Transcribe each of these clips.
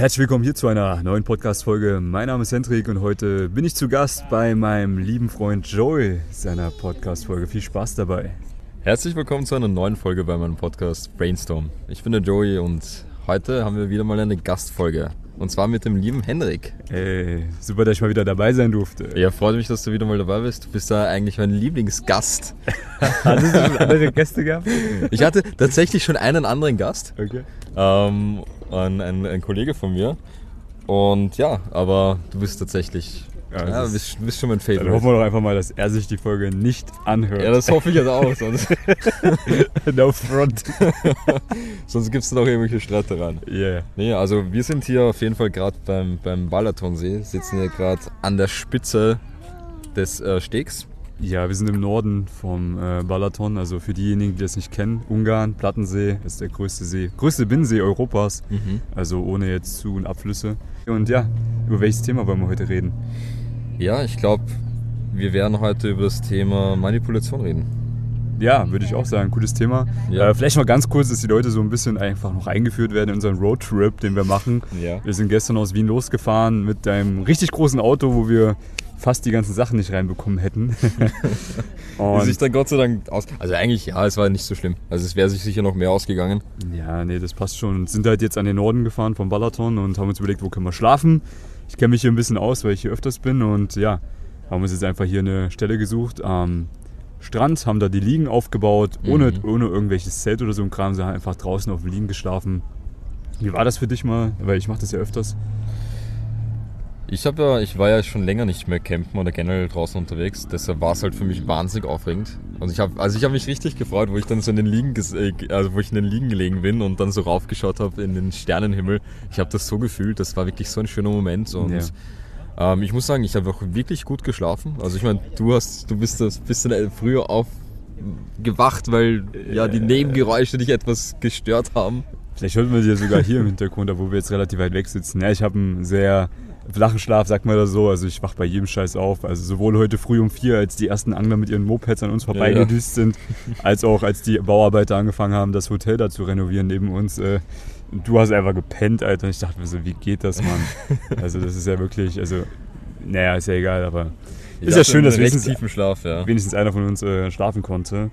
Herzlich willkommen hier zu einer neuen Podcast-Folge. Mein Name ist Hendrik und heute bin ich zu Gast bei meinem lieben Freund Joey seiner Podcast-Folge. Viel Spaß dabei. Herzlich willkommen zu einer neuen Folge bei meinem Podcast Brainstorm. Ich bin der Joey und heute haben wir wieder mal eine Gastfolge. Und zwar mit dem lieben Henrik. Ey, super, dass ich mal wieder dabei sein durfte. Ja, freut mich, dass du wieder mal dabei bist. Du bist da eigentlich mein Lieblingsgast. Hattest du schon andere Gäste gehabt? Ich hatte tatsächlich schon einen anderen Gast. Okay. Ähm, ein, ein, ein Kollege von mir. Und ja, aber du bist tatsächlich. Ja, Ja, du bist, bist schon mein Dann Favorite. hoffen wir doch einfach mal, dass er sich die Folge nicht anhört. Ja, das hoffe ich jetzt auch. Sonst, no front. sonst gibt es noch irgendwelche Streitereien. Yeah. Nee, also wir sind hier auf jeden Fall gerade beim, beim Balatonsee, sitzen hier gerade an der Spitze des äh, Stegs. Ja, wir sind im Norden vom äh, Balaton. Also für diejenigen, die das nicht kennen, Ungarn, Plattensee ist der größte See, größte Binnensee Europas. Also ohne jetzt Zu- und Abflüsse. Und ja, über welches Thema wollen wir heute reden? Ja, ich glaube, wir werden heute über das Thema Manipulation reden. Ja, würde ich auch sagen, cooles Thema. Ja. Äh, vielleicht mal ganz kurz, dass die Leute so ein bisschen einfach noch eingeführt werden in unseren Roadtrip, den wir machen. Ja. Wir sind gestern aus Wien losgefahren mit einem richtig großen Auto, wo wir fast die ganzen Sachen nicht reinbekommen hätten. Wie Und sich dann Gott sei Dank aus. Also eigentlich, ja, es war nicht so schlimm. Also es wäre sich sicher noch mehr ausgegangen. Ja, nee, das passt schon. Sind halt jetzt an den Norden gefahren vom Balaton und haben uns überlegt, wo können wir schlafen. Ich kenne mich hier ein bisschen aus, weil ich hier öfters bin und ja, haben uns jetzt einfach hier eine Stelle gesucht am Strand, haben da die Liegen aufgebaut, ohne, Mhm. ohne irgendwelches Zelt oder so ein Kram, sondern einfach draußen auf den Liegen geschlafen. Wie war das für dich mal? Weil ich mache das ja öfters. Ich habe ja, ich war ja schon länger nicht mehr campen oder generell draußen unterwegs. Deshalb war es halt für mich wahnsinnig aufregend. Und ich habe, also ich habe mich richtig gefreut, wo ich dann so in den Liegen, äh, also wo ich in den Liegen gelegen bin und dann so raufgeschaut habe in den Sternenhimmel. Ich habe das so gefühlt. Das war wirklich so ein schöner Moment und Ja. ähm, ich muss sagen, ich habe auch wirklich gut geschlafen. Also ich meine, du hast, du bist das bisschen früher aufgewacht, weil ja die Nebengeräusche dich etwas gestört haben. Vielleicht hört man sie ja sogar hier im Hintergrund, da wo wir jetzt relativ weit weg sitzen. Ja, ich habe einen sehr flachen Schlaf, sagt man das so. Also ich wach bei jedem Scheiß auf. Also sowohl heute früh um vier, als die ersten Angler mit ihren Mopeds an uns vorbeigedüst sind, als auch als die Bauarbeiter angefangen haben, das Hotel da zu renovieren neben uns. Äh, du hast einfach gepennt, Alter. Und ich dachte mir so, wie geht das, Mann? Also das ist ja wirklich, also, naja, ist ja egal, aber ist ja schön, dass wenigstens tiefen Schlaf, ja. wenigstens einer von uns äh, schlafen konnte.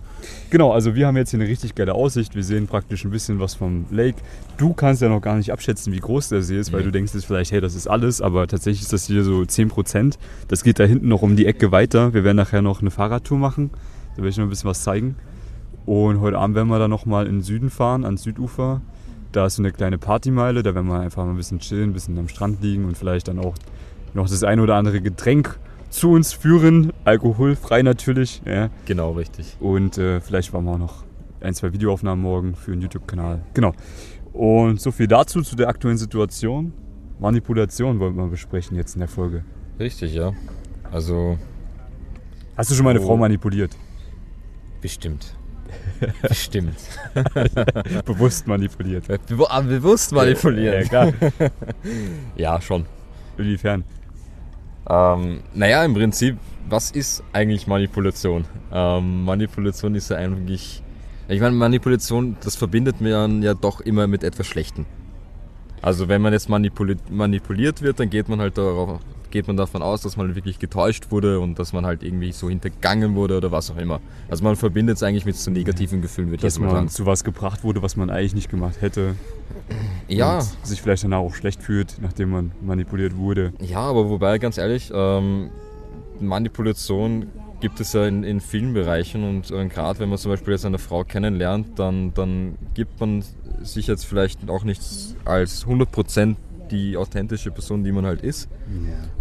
Genau, also wir haben jetzt hier eine richtig geile Aussicht. Wir sehen praktisch ein bisschen was vom Lake. Du kannst ja noch gar nicht abschätzen, wie groß der See ist, weil Nee. du denkst jetzt vielleicht, hey, das ist alles, aber tatsächlich ist das hier so 10%. Das geht da hinten noch um die Ecke weiter. Wir werden nachher noch eine Fahrradtour machen. Da werde ich noch ein bisschen was zeigen. Und heute Abend werden wir dann nochmal in den Süden fahren, ans Südufer. Da ist so eine kleine Partymeile, da werden wir einfach mal ein bisschen chillen, ein bisschen am Strand liegen und vielleicht dann auch noch das ein oder andere Getränk zu uns führen. Alkoholfrei natürlich. Ja. Genau, richtig. Und äh, vielleicht machen wir auch noch ein, zwei Videoaufnahmen morgen für den YouTube-Kanal. Genau. Und so viel dazu, zu der aktuellen Situation. Manipulation wollten wir besprechen jetzt in der Folge. Richtig, ja. Also Hast du schon mal eine Oh. Frau manipuliert? bestimmt. bestimmt. Bewusst manipuliert. Bewu ah, bewusst manipulieren. Ja. Ja, schon. Inwiefern? Ähm, naja, im Prinzip, was ist eigentlich Manipulation? Ähm, Manipulation ist ja eigentlich. Ich meine, Manipulation, das verbindet man ja doch immer mit etwas Schlechtem. Also wenn man jetzt manipuli manipuliert wird, dann geht man halt darauf, geht man davon aus, dass man wirklich getäuscht wurde und dass man halt irgendwie so hintergangen wurde oder was auch immer. Also man verbindet es eigentlich mit so negativen Gefühlen, würde ich Dass man sagen. zu was gebracht wurde, was man eigentlich nicht gemacht hätte. Ja, Und sich vielleicht danach auch schlecht fühlt, nachdem man manipuliert wurde. Ja, aber wobei, ganz ehrlich, ähm, Manipulation gibt es ja in, in vielen Bereichen und äh, gerade wenn man zum Beispiel jetzt eine Frau kennenlernt, dann, dann gibt man sich jetzt vielleicht auch nicht als 100% die authentische Person, die man halt ist.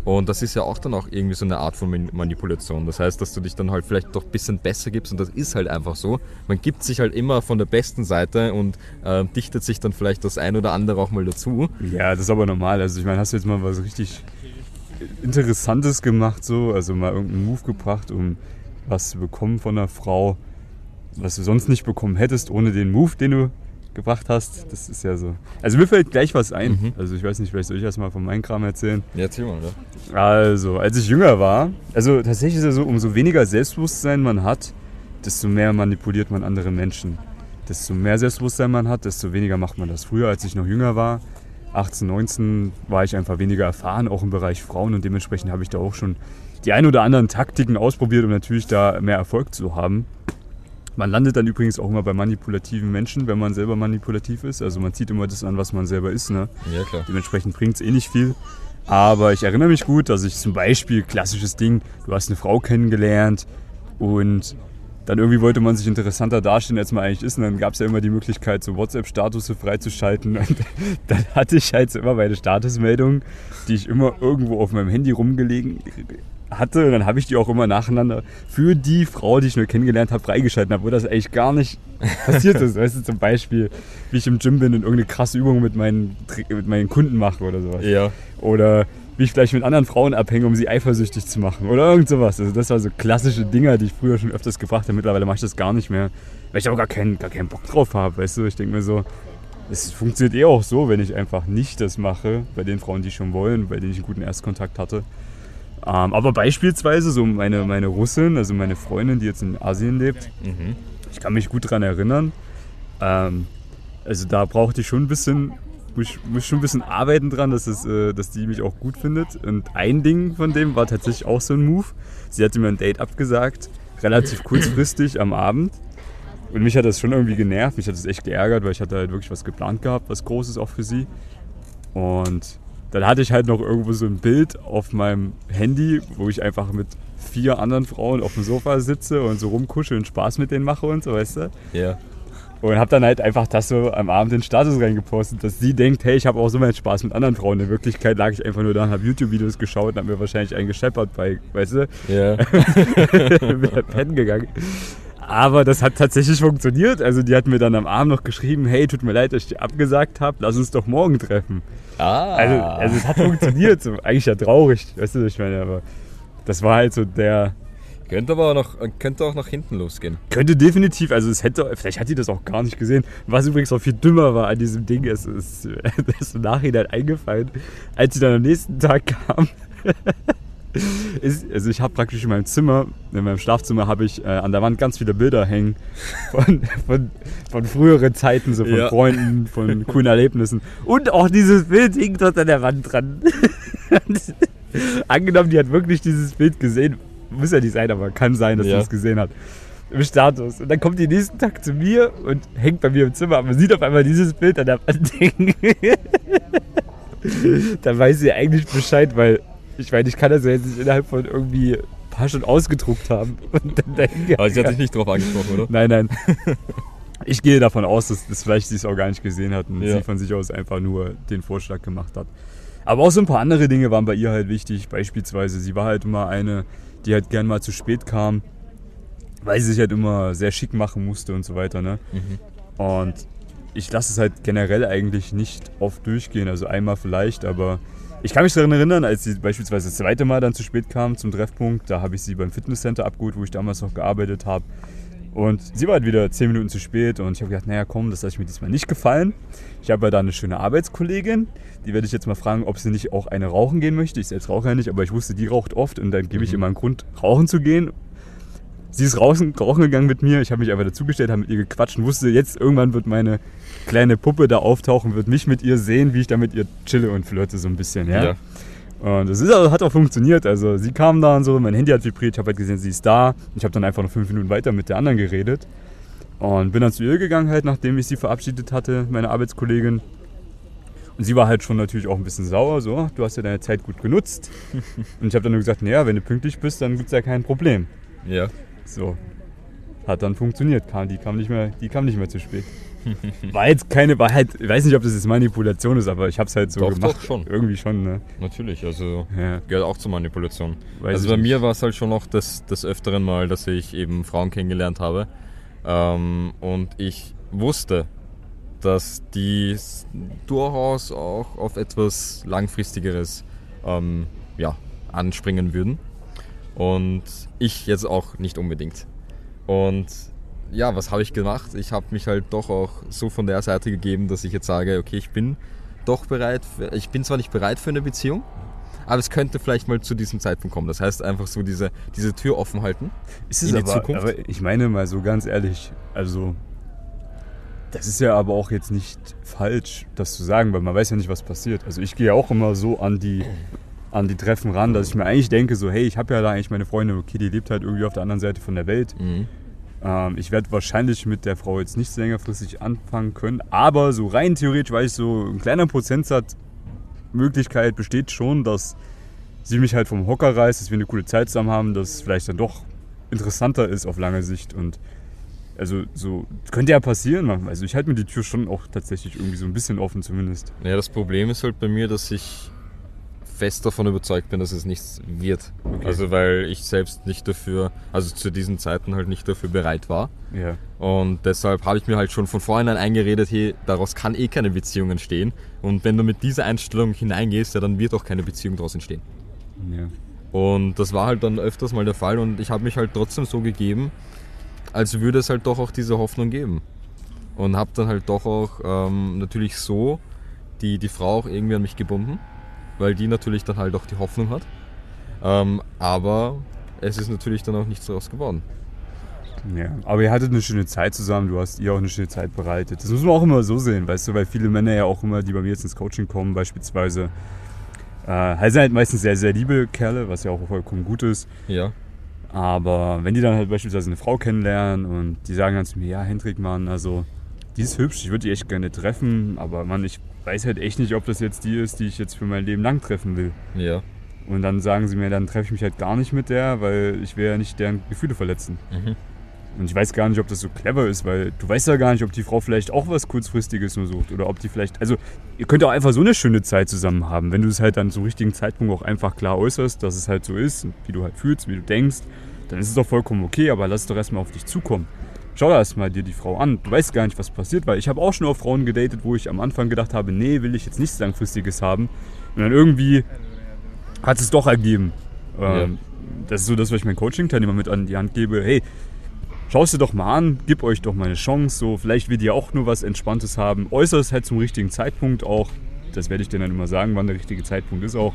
Und das ist ja auch dann auch irgendwie so eine Art von Man- Manipulation. Das heißt, dass du dich dann halt vielleicht doch ein bisschen besser gibst und das ist halt einfach so. Man gibt sich halt immer von der besten Seite und äh, dichtet sich dann vielleicht das ein oder andere auch mal dazu. Ja, das ist aber normal. Also ich meine, hast du jetzt mal was richtig Interessantes gemacht, so, also mal irgendeinen Move gebracht, um was zu bekommen von einer Frau, was du sonst nicht bekommen hättest, ohne den Move, den du gebracht hast. Das ist ja so. Also mir fällt gleich was ein. Mhm. Also ich weiß nicht, vielleicht soll ich erst mal von meinem Kram erzählen. Ja, erzähl mal, oder? Also, als ich jünger war, also tatsächlich ist es so, umso weniger Selbstbewusstsein man hat, desto mehr manipuliert man andere Menschen. Desto mehr Selbstbewusstsein man hat, desto weniger macht man das. Früher, als ich noch jünger war, 18, 19 war ich einfach weniger erfahren, auch im Bereich Frauen und dementsprechend habe ich da auch schon die ein oder anderen Taktiken ausprobiert, um natürlich da mehr Erfolg zu haben. Man landet dann übrigens auch immer bei manipulativen Menschen, wenn man selber manipulativ ist. Also man zieht immer das an, was man selber ist. Ne? Ja, klar. Dementsprechend bringt es eh nicht viel. Aber ich erinnere mich gut, dass ich zum Beispiel, klassisches Ding, du hast eine Frau kennengelernt und dann irgendwie wollte man sich interessanter darstellen, als man eigentlich ist. Und dann gab es ja immer die Möglichkeit, so WhatsApp-Status freizuschalten. Und dann hatte ich halt so immer meine Statusmeldungen, die ich immer irgendwo auf meinem Handy rumgelegen hatte. Und dann habe ich die auch immer nacheinander für die Frau, die ich nur kennengelernt habe, freigeschalten habe, wo das eigentlich gar nicht passiert ist. Weißt du, zum Beispiel, wie ich im Gym bin und irgendeine krasse Übung mit meinen, mit meinen Kunden mache oder sowas. Ja. Oder wie ich vielleicht mit anderen Frauen abhänge, um sie eifersüchtig zu machen oder irgend sowas. Also das war so klassische Dinger, die ich früher schon öfters gebracht habe. Mittlerweile mache ich das gar nicht mehr, weil ich aber gar keinen, gar keinen Bock drauf habe. Weißt du, ich denke mir so, es funktioniert eh auch so, wenn ich einfach nicht das mache, bei den Frauen, die schon wollen, bei denen ich einen guten Erstkontakt hatte. Ähm, aber beispielsweise so meine, meine Russin, also meine Freundin, die jetzt in Asien lebt, Mhm. ich kann mich gut daran erinnern. Ähm, also da brauchte ich schon ein bisschen, muss, ich- muss schon ein bisschen arbeiten dran, dass, es, äh, dass die mich auch gut findet. Und ein Ding von dem war tatsächlich auch so ein Move. Sie hatte mir ein Date abgesagt, relativ kurzfristig am Abend. Und mich hat das schon irgendwie genervt, mich hat das echt geärgert, weil ich hatte halt wirklich was geplant gehabt, was Großes auch für sie. Und dann hatte ich halt noch irgendwo so ein Bild auf meinem Handy, wo ich einfach mit vier anderen Frauen auf dem Sofa sitze und so rumkuschel und Spaß mit denen mache und so, weißt du? Ja. Und habe dann halt einfach das so am Abend in den Status reingepostet, dass sie denkt, hey, ich habe auch so meinen Spaß mit anderen Frauen. In Wirklichkeit lag ich einfach nur da und habe YouTube-Videos geschaut und habe mir wahrscheinlich einen gescheppert bei, weißt du, Ja. bin halt pennen gegangen. Aber das hat tatsächlich funktioniert. Also die hat mir dann am Abend noch geschrieben, hey, tut mir leid, dass ich dir abgesagt habe, lass uns doch morgen treffen. Ah. Also, also es hat funktioniert. Eigentlich ja traurig, weißt du, was ich meine, aber das war halt so der, könnte aber auch noch, könnte auch nach hinten losgehen. Könnte definitiv, also es hätte, vielleicht hat die das auch gar nicht gesehen. Was übrigens auch viel dümmer war an diesem Ding, ist, ist, ist im Nachhinein eingefallen, als sie dann am nächsten Tag kam. Ist, also ich habe praktisch in meinem Zimmer, in meinem Schlafzimmer habe ich äh, an der Wand ganz viele Bilder hängen von, von, von früheren Zeiten, so von Ja. Freunden, von coolen Erlebnissen. Und auch dieses Bild hing dort an der Wand dran. Angenommen, die hat wirklich dieses Bild gesehen. Muss ja nicht sein, aber kann sein, dass Ja. sie es gesehen hat. Im Status. Und dann kommt die nächsten Tag zu mir und hängt bei mir im Zimmer, aber sieht auf einmal dieses Bild an der Wand hängen. dann weiß sie eigentlich Bescheid, weil ich meine, ich kann das ja jetzt nicht innerhalb von irgendwie ein paar Stunden ausgedruckt haben. Und dann dahin Aber sie hat dich nicht drauf angesprochen, oder? Nein, nein. Ich gehe davon aus, dass, dass vielleicht sie es auch gar nicht gesehen hat und Ja. sie von sich aus einfach nur den Vorschlag gemacht hat. Aber auch so ein paar andere Dinge waren bei ihr halt wichtig. Beispielsweise, sie war halt immer eine, die halt gern mal zu spät kam, weil sie sich halt immer sehr schick machen musste und so weiter. Ne? Mhm. Und ich lasse es halt generell eigentlich nicht oft durchgehen, also einmal vielleicht, aber ich kann mich daran erinnern, als sie beispielsweise das zweite Mal dann zu spät kam zum Treffpunkt, da habe ich sie beim Fitnesscenter abgeholt, wo ich damals noch gearbeitet habe. Und sie war halt wieder zehn Minuten zu spät und ich habe gedacht, naja komm, das lasse ich mir diesmal nicht gefallen. Ich habe ja da eine schöne Arbeitskollegin, die werde ich jetzt mal fragen, ob sie nicht auch eine rauchen gehen möchte. Ich selbst rauche ja nicht, aber ich wusste, die raucht oft und dann gebe ich Mhm. immer einen Grund, rauchen zu gehen. Sie ist rauchen, rauchen gegangen mit mir, ich habe mich einfach dazugestellt, habe mit ihr gequatscht und wusste, jetzt irgendwann wird meine kleine Puppe da auftauchen, wird mich mit ihr sehen, wie ich da mit ihr chille und flirte so ein bisschen. Ja? Ja. Und das ist, also, hat auch funktioniert. Also sie kam da und so, mein Handy hat vibriert, ich habe halt gesehen, sie ist da. Ich habe dann einfach noch fünf Minuten weiter mit der anderen geredet. Und bin dann zu ihr gegangen halt, nachdem ich sie verabschiedet hatte, meine Arbeitskollegin. Und sie war halt schon natürlich auch ein bisschen sauer, so, "Ach, du hast ja deine Zeit gut genutzt. und ich habe dann nur gesagt, naja, wenn du pünktlich bist, dann gibt es ja kein Problem. Ja. So. Hat dann funktioniert. Kam, die, kam nicht mehr, die kam nicht mehr zu spät. War jetzt keine, war halt, ich weiß nicht, ob das jetzt Manipulation ist, aber ich habe es halt so Doch, gemacht. doch, schon. Irgendwie schon, ne? Natürlich, also Ja. gehört auch zur Manipulation. Weiß also bei nicht. mir war es halt schon noch des, des Öfteren mal, dass ich eben Frauen kennengelernt habe. Ähm, und ich wusste, dass die durchaus auch auf etwas Langfristigeres ähm, ja, anspringen würden. Und ich jetzt auch nicht unbedingt. Und ja, was habe ich gemacht? Ich habe mich halt doch auch so von der Seite gegeben, dass ich jetzt sage, okay, ich bin doch bereit, für, ich bin zwar nicht bereit für eine Beziehung, aber es könnte vielleicht mal zu diesem Zeitpunkt kommen. Das heißt einfach so diese, diese Tür offen halten. Ist es in die aber, Zukunft? aber ich meine mal so ganz ehrlich, also Das ist ja aber auch jetzt nicht falsch, das zu sagen, weil man weiß ja nicht, was passiert. Also ich gehe auch immer so an die, an die Treffen ran, dass ich mir eigentlich denke, so hey, ich habe ja da eigentlich meine Freundin, okay, die lebt halt irgendwie auf der anderen Seite von der Welt. Mhm. Ähm, ich werde wahrscheinlich mit der Frau jetzt nicht so längerfristig anfangen können, aber so rein theoretisch weiß ich so, ein kleiner Prozentsatz Möglichkeit besteht schon, dass sie mich halt vom Hocker reißt, dass wir eine coole Zeit zusammen haben, dass es vielleicht dann doch interessanter ist auf lange Sicht und also so könnte ja passieren. Also ich halte mir die Tür schon auch tatsächlich irgendwie so ein bisschen offen zumindest. Ja, das Problem ist halt bei mir, dass ich fest davon überzeugt bin, dass es nichts wird. Okay. Also weil ich selbst nicht dafür, also zu diesen Zeiten halt nicht dafür bereit war. Ja. Und deshalb habe ich mir halt schon von vornherein eingeredet, hey, daraus kann eh keine Beziehung entstehen. Und wenn du mit dieser Einstellung hineingehst, ja, dann wird auch keine Beziehung daraus entstehen. ja. Und das war halt dann öfters mal der Fall und ich habe mich halt trotzdem so gegeben, als würde es halt doch auch diese Hoffnung geben. Und habe dann halt doch auch ähm, natürlich so die, die Frau auch irgendwie an mich gebunden, weil die natürlich dann halt auch die Hoffnung hat. Ähm, aber es ist natürlich dann auch nichts daraus geworden. Ja, aber ihr hattet eine schöne Zeit zusammen, du hast ihr auch eine schöne Zeit bereitet. Das muss man auch immer so sehen, weißt du, weil viele Männer ja auch immer, die bei mir jetzt ins Coaching kommen, beispielsweise, äh, halt sind halt meistens sehr, sehr liebe Kerle, was ja auch vollkommen gut ist. Ja. Aber wenn die dann halt beispielsweise eine Frau kennenlernen und die sagen dann zu mir, ja, Hendrik, Mann, also die ist hübsch, ich würde die echt gerne treffen, aber Mann, ich weiß halt echt nicht, ob das jetzt die ist, die ich jetzt für mein Leben lang treffen will. Ja. Und dann sagen sie mir, dann treffe ich mich halt gar nicht mit der, weil ich will ja nicht deren Gefühle verletzen. Mhm. Und ich weiß gar nicht, ob das so clever ist, weil du weißt ja gar nicht, ob die Frau vielleicht auch was kurzfristiges nur sucht oder ob die vielleicht, also ihr könnt auch einfach so eine schöne Zeit zusammen haben, wenn du es halt dann zum richtigen Zeitpunkt auch einfach klar äußerst, dass es halt so ist, wie du halt fühlst, wie du denkst, dann ist es doch vollkommen okay, aber lass es doch erstmal auf dich zukommen. Schau da erstmal dir die Frau an. Du weißt gar nicht, was passiert, weil ich habe auch schon auf Frauen gedatet, wo ich am Anfang gedacht habe, nee, will ich jetzt nichts Langfristiges haben. Und dann irgendwie hat es doch ergeben. Ähm, Das ist so das, was ich meinen Coaching-Teilnehmer mit an die Hand gebe. Hey, schau es dir doch mal an, gib euch doch mal eine Chance. So, vielleicht wird ihr auch nur was Entspanntes haben. Äußere es halt zum richtigen Zeitpunkt auch. Das werde ich dir dann immer sagen, wann der richtige Zeitpunkt ist auch.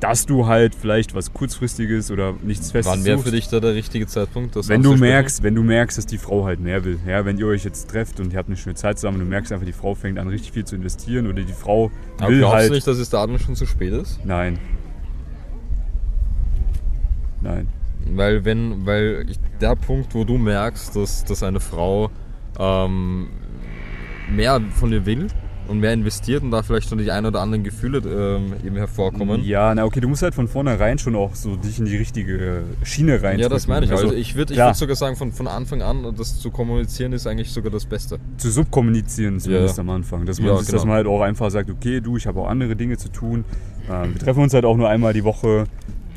Dass du halt vielleicht was kurzfristiges oder nichts Festes Wann wäre für dich da der richtige Zeitpunkt? Wenn du merkst, wenn du merkst, dass die Frau halt mehr will, ja, wenn ihr euch jetzt trefft und ihr habt eine schöne Zeit zusammen und du merkst einfach, die Frau fängt an richtig viel zu investieren oder die Frau Aber will glaubst halt. du nicht, dass es da dann schon zu spät ist? Nein. Nein. Weil wenn, weil der Punkt, wo du merkst, dass, dass eine Frau ähm, mehr von dir will und mehr investiert und da vielleicht schon die ein oder anderen Gefühle ähm, eben hervorkommen. Ja, na okay, du musst halt von vornherein schon auch so dich in die richtige Schiene rein. Ja, das meine ich. Also ich würde ich klar. würd sogar sagen, von, von Anfang an, das zu kommunizieren ist eigentlich sogar das Beste. zu subkommunizieren zumindest Ja. am Anfang. Dass man, Ja, dass genau. man halt auch einfach sagt, okay, du, ich habe auch andere Dinge zu tun. Ähm, wir treffen uns halt auch nur einmal die Woche.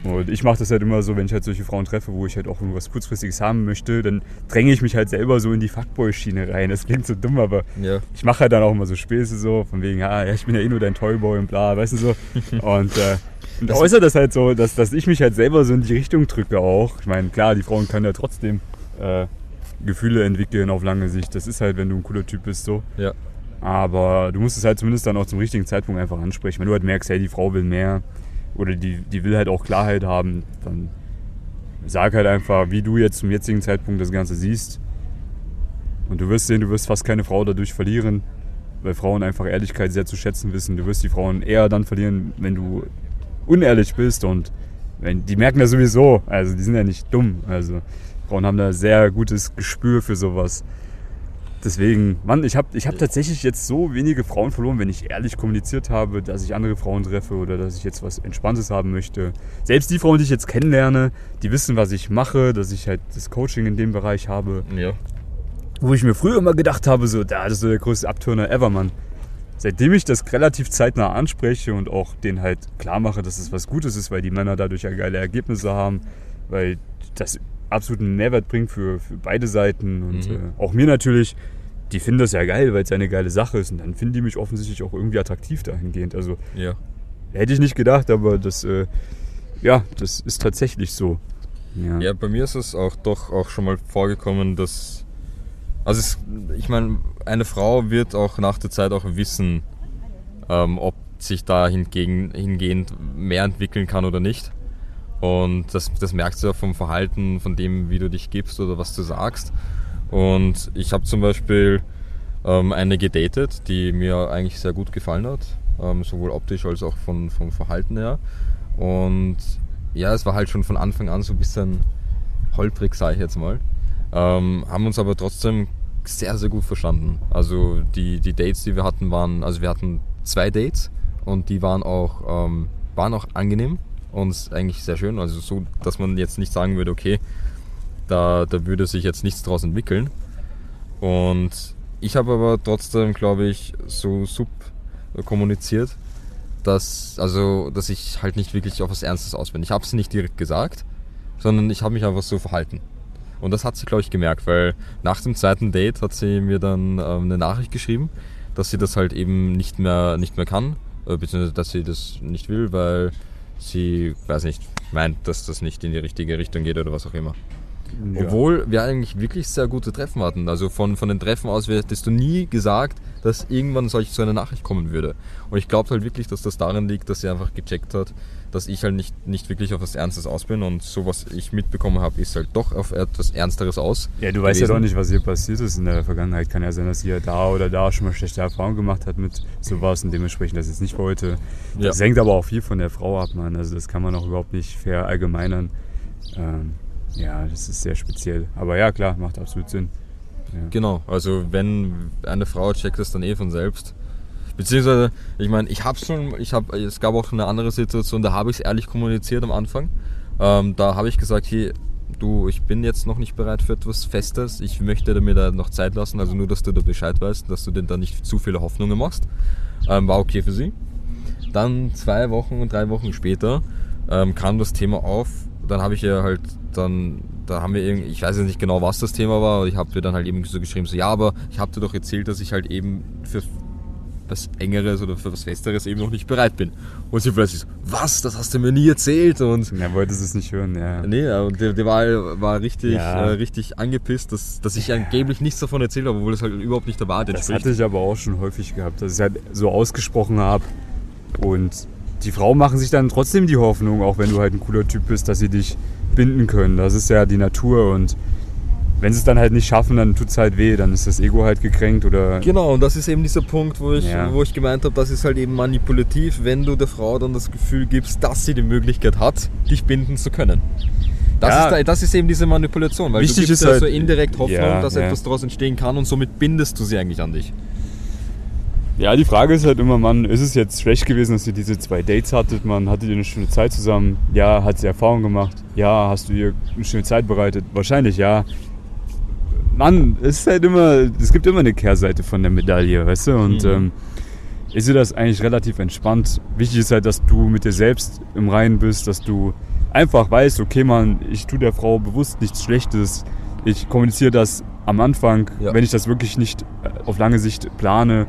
Und ich mache das halt immer so, wenn ich halt solche Frauen treffe, wo ich halt auch irgendwas kurzfristiges haben möchte, dann dränge ich mich halt selber so in die Fuckboy-Schiene rein. Das klingt so dumm, aber Ja. ich mache halt dann auch immer so Späße so, von wegen, ah, ja, ich bin ja eh nur dein Toyboy und bla, weißt du so. Und, äh, und Das- äußere das halt so, dass, dass ich mich halt selber so in die Richtung drücke auch. Ich meine, klar, die Frauen können ja trotzdem äh, Gefühle entwickeln auf lange Sicht. Das ist halt, wenn du ein cooler Typ bist, so. Ja. Aber du musst es halt zumindest dann auch zum richtigen Zeitpunkt einfach ansprechen. Wenn du halt merkst, hey, die Frau will mehr oder die, die will halt auch Klarheit haben, dann sag halt einfach, wie du jetzt zum jetzigen Zeitpunkt das Ganze siehst. Und du wirst sehen, du wirst fast keine Frau dadurch verlieren, weil Frauen einfach Ehrlichkeit sehr zu schätzen wissen. Du wirst die Frauen eher dann verlieren, wenn du unehrlich bist und wenn, die merken das sowieso. Also die sind ja nicht dumm. Also Frauen haben da sehr gutes Gespür für sowas. Deswegen, Mann, ich habe ich hab tatsächlich jetzt so wenige Frauen verloren, wenn ich ehrlich kommuniziert habe, dass ich andere Frauen treffe oder dass ich jetzt was Entspanntes haben möchte. Selbst die Frauen, die ich jetzt kennenlerne, die wissen, was ich mache, dass ich halt das Coaching in dem Bereich habe. Ja. Wo ich mir früher immer gedacht habe, so, da, das ist so der größte Abturner ever, Mann. Seitdem ich das relativ zeitnah anspreche und auch denen halt klar mache, dass es was Gutes ist, weil die Männer dadurch ja geile Ergebnisse haben, weil das absoluten Mehrwert bringt für, für beide Seiten und Mhm. äh, auch mir natürlich, die finden das ja geil, weil es ja eine geile Sache ist und dann finden die mich offensichtlich auch irgendwie attraktiv dahingehend. Also Ja. hätte ich nicht gedacht, aber das, äh, ja, das ist tatsächlich so. Ja. Ja, bei mir ist es auch doch auch schon mal vorgekommen, dass. Also, es, ich meine, eine Frau wird auch nach der Zeit auch wissen, ähm, ob sich da hingegen, hingehend mehr entwickeln kann oder nicht. Und das, das merkst du ja vom Verhalten, von dem, wie du dich gibst oder was du sagst. Und ich habe zum Beispiel ähm, eine gedatet, die mir eigentlich sehr gut gefallen hat, ähm, sowohl optisch als auch von, vom Verhalten her. Und ja, es war halt schon von Anfang an so ein bisschen holprig, sage ich jetzt mal. Ähm, haben uns aber trotzdem sehr, sehr gut verstanden. Also die, die Dates, die wir hatten, waren, also wir hatten zwei Dates und die waren auch, ähm, waren auch angenehm und eigentlich sehr schön. Also so, dass man jetzt nicht sagen würde, okay, da, da würde sich jetzt nichts draus entwickeln. Und ich habe aber trotzdem, glaube ich, so sub kommuniziert, dass, also, dass ich halt nicht wirklich auf was Ernstes aus bin. Ich habe es nicht direkt gesagt, sondern ich habe mich einfach so verhalten. Und das hat sie, glaube ich, gemerkt, weil nach dem zweiten Date hat sie mir dann ähm, eine Nachricht geschrieben, dass sie das halt eben nicht mehr, nicht mehr kann, äh, beziehungsweise dass sie das nicht will, weil sie, weiß nicht, meint, dass das nicht in die richtige Richtung geht oder was auch immer. Ja. Obwohl wir eigentlich wirklich sehr gute Treffen hatten. Also von, von den Treffen aus hättest du nie gesagt, dass irgendwann solch so eine Nachricht kommen würde. Und ich glaube halt wirklich, dass das daran liegt, dass sie einfach gecheckt hat, dass ich halt nicht, nicht wirklich auf was Ernstes aus bin und so was ich mitbekommen habe, ist halt doch auf etwas Ernsteres aus. Ja, du weißt ja doch nicht, was hier passiert ist in der Vergangenheit. Kann ja sein, dass sie da oder da schon mal schlechte Erfahrungen gemacht hat mit sowas und dementsprechend das jetzt nicht heute. Das ja. hängt aber auch viel von der Frau ab, man. Also das kann man auch überhaupt nicht verallgemeinern. Ähm, ja, das ist sehr speziell. Aber ja, klar, macht absolut Sinn. Ja. Genau, also wenn eine Frau checkt es dann eh von selbst. Beziehungsweise, ich meine, ich habe schon, ich habe, es gab auch eine andere Situation, da habe ich es ehrlich kommuniziert am Anfang. Ähm, da habe ich gesagt, hey, du, ich bin jetzt noch nicht bereit für etwas Festes. Ich möchte mir da noch Zeit lassen, also nur, dass du da Bescheid weißt, dass du dir da nicht zu viele Hoffnungen machst. Ähm, war okay für sie. Dann zwei Wochen und drei Wochen später ähm, kam das Thema auf. Dann habe ich ihr halt dann, da haben wir irgendwie, ich weiß jetzt nicht genau, was das Thema war, aber ich habe dir dann halt eben so geschrieben, so ja, aber ich habe dir doch erzählt, dass ich halt eben für was Engeres oder für was Festeres eben noch nicht bereit bin. Und sie plötzlich so, was, das hast du mir nie erzählt? Und er wollte es nicht hören, ja. Nee, und der, der war, war richtig, ja. äh, richtig angepisst, dass, dass ich angeblich nichts davon erzählt habe, obwohl es halt überhaupt nicht entspricht. Das hatte ich aber auch schon häufig gehabt, dass ich halt so ausgesprochen habe und die Frauen machen sich dann trotzdem die Hoffnung, auch wenn du halt ein cooler Typ bist, dass sie dich binden können. Das ist ja die Natur und wenn sie es dann halt nicht schaffen, dann tut es halt weh, dann ist das Ego halt gekränkt oder. Genau, und das ist eben dieser Punkt, wo ich, ja. wo ich gemeint habe, das ist halt eben manipulativ, wenn du der Frau dann das Gefühl gibst, dass sie die Möglichkeit hat, dich binden zu können. Das, ja. ist, das ist eben diese Manipulation, weil Wichtig du gibst ja halt, so indirekt Hoffnung, ja, dass etwas daraus entstehen kann und somit bindest du sie eigentlich an dich. Ja, die Frage ist halt immer, Mann, ist es jetzt schlecht gewesen, dass ihr diese zwei Dates hattet? Man hattet ihr eine schöne Zeit zusammen? Ja, hat sie Erfahrung gemacht? Ja, hast du ihr eine schöne Zeit bereitet? Wahrscheinlich ja. Mann, es ist halt immer, es gibt immer eine Kehrseite von der Medaille, weißt du? Und mhm. ähm, ich sehe das eigentlich relativ entspannt. Wichtig ist halt, dass du mit dir selbst im Reinen bist, dass du einfach weißt, okay, Mann, ich tue der Frau bewusst nichts Schlechtes. Ich kommuniziere das am Anfang, ja. wenn ich das wirklich nicht äh, auf lange Sicht plane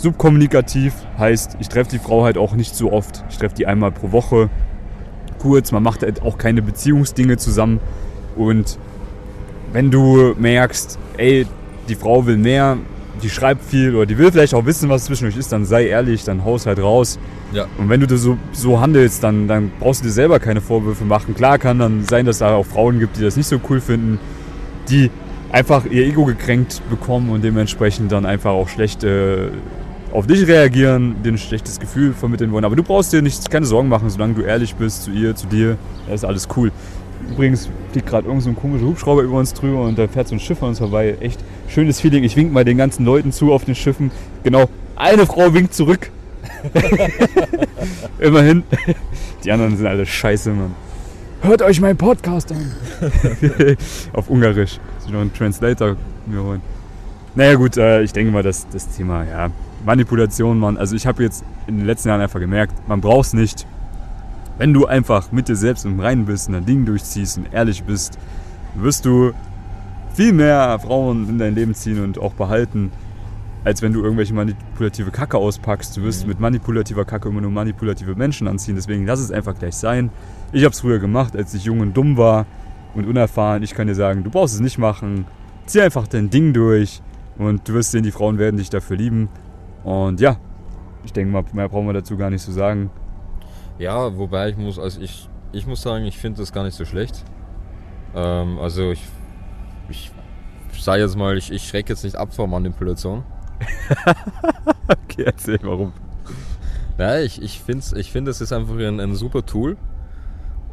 Subkommunikativ heißt, ich treffe die Frau halt auch nicht so oft. Ich treffe die einmal pro Woche. Kurz, man macht halt auch keine Beziehungsdinge zusammen. Und wenn du merkst, ey, die Frau will mehr, die schreibt viel oder die will vielleicht auch wissen, was zwischen euch ist, dann sei ehrlich, dann haust halt raus. Ja. Und wenn du das so, so handelst, dann, dann brauchst du dir selber keine Vorwürfe machen. Klar kann dann sein, dass da auch Frauen gibt, die das nicht so cool finden, die einfach ihr Ego gekränkt bekommen und dementsprechend dann einfach auch schlecht äh, auf dich reagieren, dir ein schlechtes Gefühl vermitteln wollen. Aber du brauchst dir nicht, keine Sorgen machen, solange du ehrlich bist zu ihr, zu dir. Da ist alles cool. Übrigens fliegt gerade irgend so ein komischer Hubschrauber über uns drüber und da fährt so ein Schiff an uns vorbei. Echt schönes Feeling. Ich wink mal den ganzen Leuten zu auf den Schiffen. Genau, eine Frau winkt zurück. Immerhin. Die anderen sind alle scheiße, Mann. Hört euch meinen Podcast an. auf Ungarisch. Muss ich noch einen Translator mir holen. Naja gut, äh, ich denke mal, dass das Thema, ja, Manipulation, man, also ich habe jetzt in den letzten Jahren einfach gemerkt, man braucht es nicht. Wenn du einfach mit dir selbst im Reinen bist und dein Ding durchziehst und ehrlich bist, wirst du viel mehr Frauen in dein Leben ziehen und auch behalten, als wenn du irgendwelche manipulative Kacke auspackst. Du wirst mhm. mit manipulativer Kacke immer nur manipulative Menschen anziehen. Deswegen lass es einfach gleich sein. Ich habe es früher gemacht, als ich jung und dumm war und unerfahren. Ich kann dir sagen, du brauchst es nicht machen. Zieh einfach dein Ding durch und du wirst sehen, die Frauen werden dich dafür lieben. Und ja, ich denke mal, mehr brauchen wir dazu gar nicht zu sagen. Ja, wobei ich muss, also ich, ich muss sagen, ich finde das gar nicht so schlecht. Ähm, also ich, ich sage jetzt mal, ich, ich schrecke jetzt nicht ab vor Manipulation. okay, erzähl warum. Ja, ich, ich finde, ich find, es ist einfach ein, ein super Tool,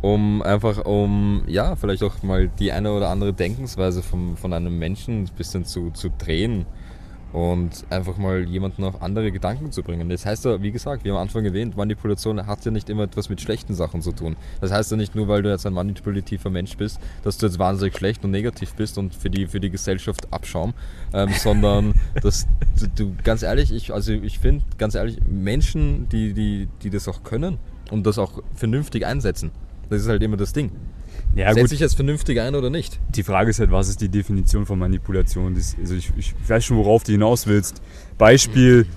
um einfach, um, ja, vielleicht auch mal die eine oder andere Denkensweise vom, von einem Menschen ein bisschen zu, zu drehen und einfach mal jemanden auf andere Gedanken zu bringen. Das heißt ja, wie gesagt, wie am Anfang erwähnt, Manipulation hat ja nicht immer etwas mit schlechten Sachen zu tun. Das heißt ja nicht nur, weil du jetzt ein manipulativer Mensch bist, dass du jetzt wahnsinnig schlecht und negativ bist und für die, für die Gesellschaft Abschaum, ähm, sondern dass du, du, ganz ehrlich, ich, also ich finde, ganz ehrlich, Menschen, die, die, die das auch können und das auch vernünftig einsetzen, das ist halt immer das Ding. Ja, Setze ich jetzt vernünftig ein oder nicht? Die Frage ist halt, was ist die Definition von Manipulation? Das, also ich, ich, weiß schon, worauf du hinaus willst. Beispiel,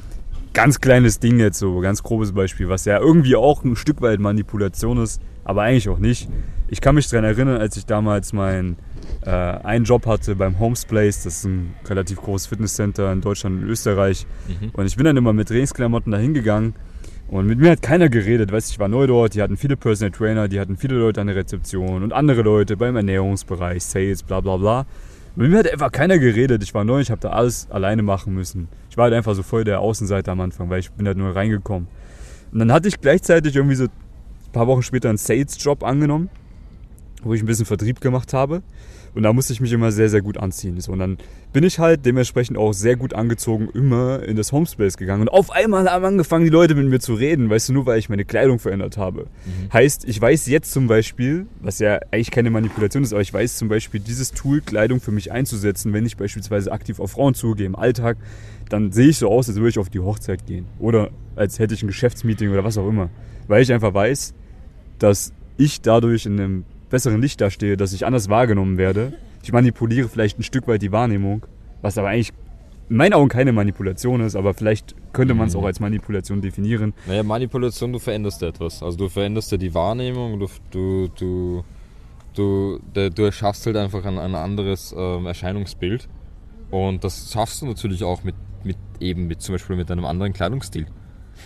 ganz kleines Ding jetzt so, ganz grobes Beispiel, was ja irgendwie auch ein Stück weit Manipulation ist, aber eigentlich auch nicht. Ich kann mich daran erinnern, als ich damals meinen äh, einen Job hatte beim Homes Place, das ist ein relativ großes Fitnesscenter in Deutschland und Österreich. Mhm. Und ich bin dann immer mit Trainingsklamotten da hingegangen und mit mir hat keiner geredet, weißt ich war neu dort, die hatten viele Personal Trainer, die hatten viele Leute an der Rezeption und andere Leute beim Ernährungsbereich, Sales, bla bla bla. Mit mir hat einfach keiner geredet, ich war neu, ich habe da alles alleine machen müssen. Ich war halt einfach so voll der Außenseiter am Anfang, weil ich bin halt nur reingekommen. Und dann hatte ich gleichzeitig irgendwie so ein paar Wochen später einen Sales-Job angenommen, wo ich ein bisschen Vertrieb gemacht habe. Und da musste ich mich immer sehr, sehr gut anziehen. So, und dann bin ich halt dementsprechend auch sehr gut angezogen immer in das Homespace gegangen. Und auf einmal haben angefangen, die Leute mit mir zu reden, weißt du, nur weil ich meine Kleidung verändert habe. Mhm. Heißt, ich weiß jetzt zum Beispiel, was ja eigentlich keine Manipulation ist, aber ich weiß zum Beispiel, dieses Tool, Kleidung für mich einzusetzen, wenn ich beispielsweise aktiv auf Frauen zugehe im Alltag, dann sehe ich so aus, als würde ich auf die Hochzeit gehen. Oder als hätte ich ein Geschäftsmeeting oder was auch immer. Weil ich einfach weiß, dass ich dadurch in einem besseren Licht dastehe, dass ich anders wahrgenommen werde. Ich manipuliere vielleicht ein Stück weit die Wahrnehmung, was aber eigentlich in meinen Augen keine Manipulation ist, aber vielleicht könnte man es auch mhm. als Manipulation definieren. Naja, Manipulation, du veränderst etwas. Also du veränderst ja die Wahrnehmung, du, du, du, du, du erschaffst halt einfach ein, ein anderes ähm, Erscheinungsbild. Und das schaffst du natürlich auch mit, mit eben mit zum Beispiel mit einem anderen Kleidungsstil.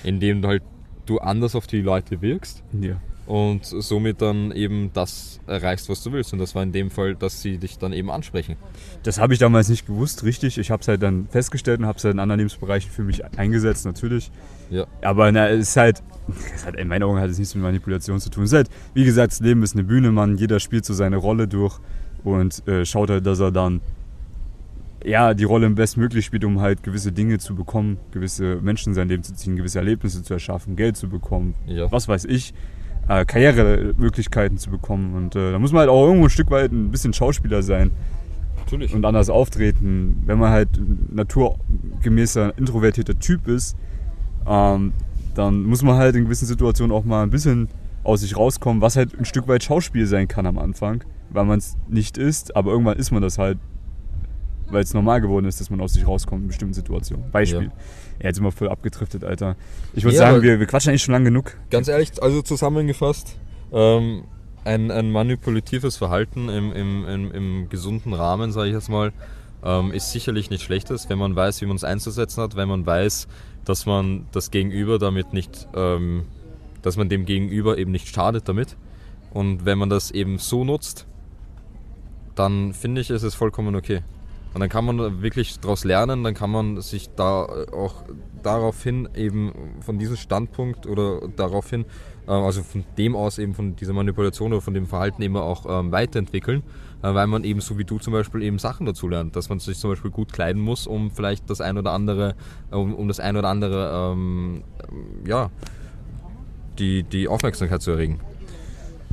Indem du halt du anders auf die Leute wirkst. Ja und somit dann eben das erreichst, was du willst. Und das war in dem Fall, dass sie dich dann eben ansprechen. Das habe ich damals nicht gewusst, richtig. Ich habe es halt dann festgestellt und habe es halt in anderen Lebensbereichen für mich eingesetzt, natürlich. Ja. Aber na, es ist halt, es hat, in meinen Augen hat es nichts mit Manipulation zu tun. Es ist halt, wie gesagt, das Leben ist eine Bühne, Mann. Jeder spielt so seine Rolle durch und äh, schaut halt, dass er dann ja, die Rolle im bestmöglich spielt, um halt gewisse Dinge zu bekommen, gewisse Menschen in sein Leben zu ziehen, gewisse Erlebnisse zu erschaffen, Geld zu bekommen, ja. was weiß ich äh, Karrieremöglichkeiten zu bekommen. Und äh, da muss man halt auch irgendwo ein Stück weit ein bisschen Schauspieler sein. Natürlich. Und anders auftreten. Wenn man halt naturgemäßer, introvertierter Typ ist, ähm, dann muss man halt in gewissen Situationen auch mal ein bisschen aus sich rauskommen, was halt ein Stück weit Schauspiel sein kann am Anfang, weil man es nicht ist, aber irgendwann ist man das halt weil es normal geworden ist, dass man aus sich rauskommt in bestimmten Situationen. Beispiel. Ja. jetzt sind wir voll abgetriftet, Alter. Ich würde ja, sagen, wir, wir quatschen eigentlich schon lange genug. Ganz ehrlich, also zusammengefasst, ähm, ein, ein manipulatives Verhalten im, im, im, im gesunden Rahmen, sage ich jetzt mal, ähm, ist sicherlich nicht schlechtes, wenn man weiß, wie man es einzusetzen hat, wenn man weiß, dass man das Gegenüber damit nicht, ähm, dass man dem Gegenüber eben nicht schadet damit. Und wenn man das eben so nutzt, dann finde ich, ist es vollkommen okay. Und dann kann man wirklich daraus lernen, dann kann man sich da auch daraufhin eben von diesem Standpunkt oder daraufhin, äh, also von dem aus eben von dieser Manipulation oder von dem Verhalten immer auch ähm, weiterentwickeln, äh, weil man eben so wie du zum Beispiel eben Sachen dazu lernt, dass man sich zum Beispiel gut kleiden muss, um vielleicht das ein oder andere, um, um das ein oder andere, ähm, ja, die, die Aufmerksamkeit zu erregen.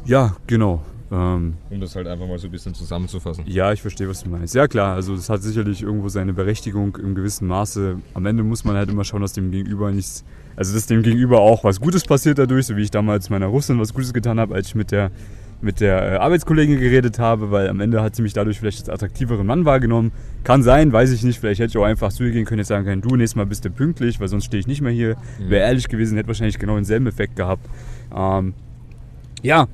Ja, genau. Ähm, um das halt einfach mal so ein bisschen zusammenzufassen. Ja, ich verstehe, was du meinst. Ja, klar, also das hat sicherlich irgendwo seine Berechtigung im gewissen Maße. Am Ende muss man halt immer schauen, dass dem Gegenüber nichts, also dass dem Gegenüber auch was Gutes passiert dadurch, so wie ich damals meiner Russin was Gutes getan habe, als ich mit der mit der äh, Arbeitskollegin geredet habe, weil am Ende hat sie mich dadurch vielleicht als attraktiveren Mann wahrgenommen. Kann sein, weiß ich nicht. Vielleicht hätte ich auch einfach zu ihr gehen können, jetzt sagen können, du, nächstes Mal bist du pünktlich, weil sonst stehe ich nicht mehr hier. Mhm. Wäre ehrlich gewesen, hätte wahrscheinlich genau denselben Effekt gehabt. Ähm, ja,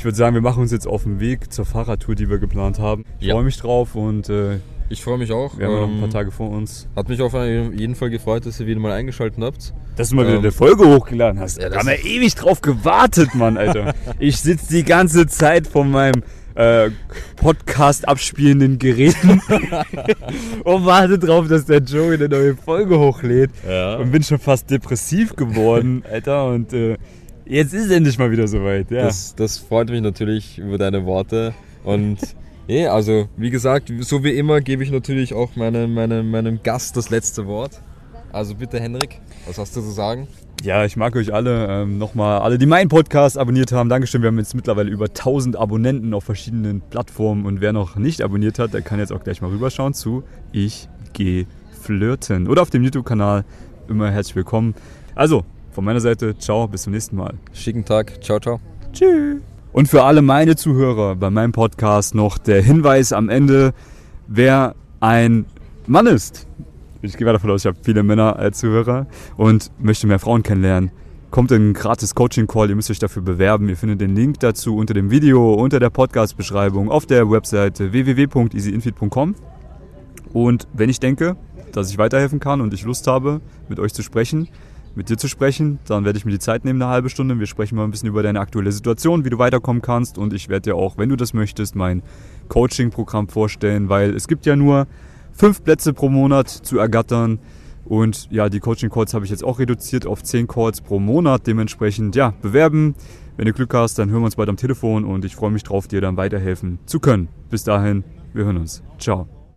ich würde sagen, wir machen uns jetzt auf den Weg zur Fahrradtour, die wir geplant haben. Ich ja. freue mich drauf und äh, ich freue mich auch. Wir haben ähm, noch ein paar ähm, Tage vor uns. Hat mich auf jeden Fall gefreut, dass ihr wieder mal eingeschaltet habt. Dass du mal ähm, wieder eine Folge hochgeladen hast. Ja, da haben wir ewig drauf gewartet, Mann, Alter. ich sitze die ganze Zeit vor meinem äh, Podcast abspielenden Geräten und warte drauf, dass der Joe eine neue Folge hochlädt. Ja. Und bin schon fast depressiv geworden, Alter. Und äh, jetzt ist es endlich mal wieder soweit. Ja. Das, das freut mich natürlich über deine Worte. Und nee, also wie gesagt, so wie immer gebe ich natürlich auch meinem, meinem, meinem Gast das letzte Wort. Also bitte Henrik, was hast du zu sagen? Ja, ich mag euch alle. Ähm, Nochmal alle, die meinen Podcast abonniert haben. Dankeschön. Wir haben jetzt mittlerweile über 1000 Abonnenten auf verschiedenen Plattformen. Und wer noch nicht abonniert hat, der kann jetzt auch gleich mal rüberschauen zu Ich gehe flirten. Oder auf dem YouTube-Kanal. Immer herzlich willkommen. Also, von meiner Seite, ciao, bis zum nächsten Mal. Schicken Tag, ciao, ciao. Tschüss. Und für alle meine Zuhörer bei meinem Podcast noch der Hinweis am Ende, wer ein Mann ist. Ich gehe davon aus, ich habe viele Männer als Zuhörer und möchte mehr Frauen kennenlernen. Kommt in einen gratis Coaching-Call, ihr müsst euch dafür bewerben. Ihr findet den Link dazu unter dem Video, unter der Podcast-Beschreibung, auf der Webseite www.easyinfeed.com. Und wenn ich denke, dass ich weiterhelfen kann und ich Lust habe, mit euch zu sprechen, mit dir zu sprechen, dann werde ich mir die Zeit nehmen, eine halbe Stunde. Wir sprechen mal ein bisschen über deine aktuelle Situation, wie du weiterkommen kannst. Und ich werde dir auch, wenn du das möchtest, mein Coaching-Programm vorstellen, weil es gibt ja nur fünf Plätze pro Monat zu ergattern. Und ja, die Coaching-Calls habe ich jetzt auch reduziert auf zehn Calls pro Monat. Dementsprechend, ja, bewerben. Wenn du Glück hast, dann hören wir uns bald am Telefon und ich freue mich drauf, dir dann weiterhelfen zu können. Bis dahin, wir hören uns. Ciao.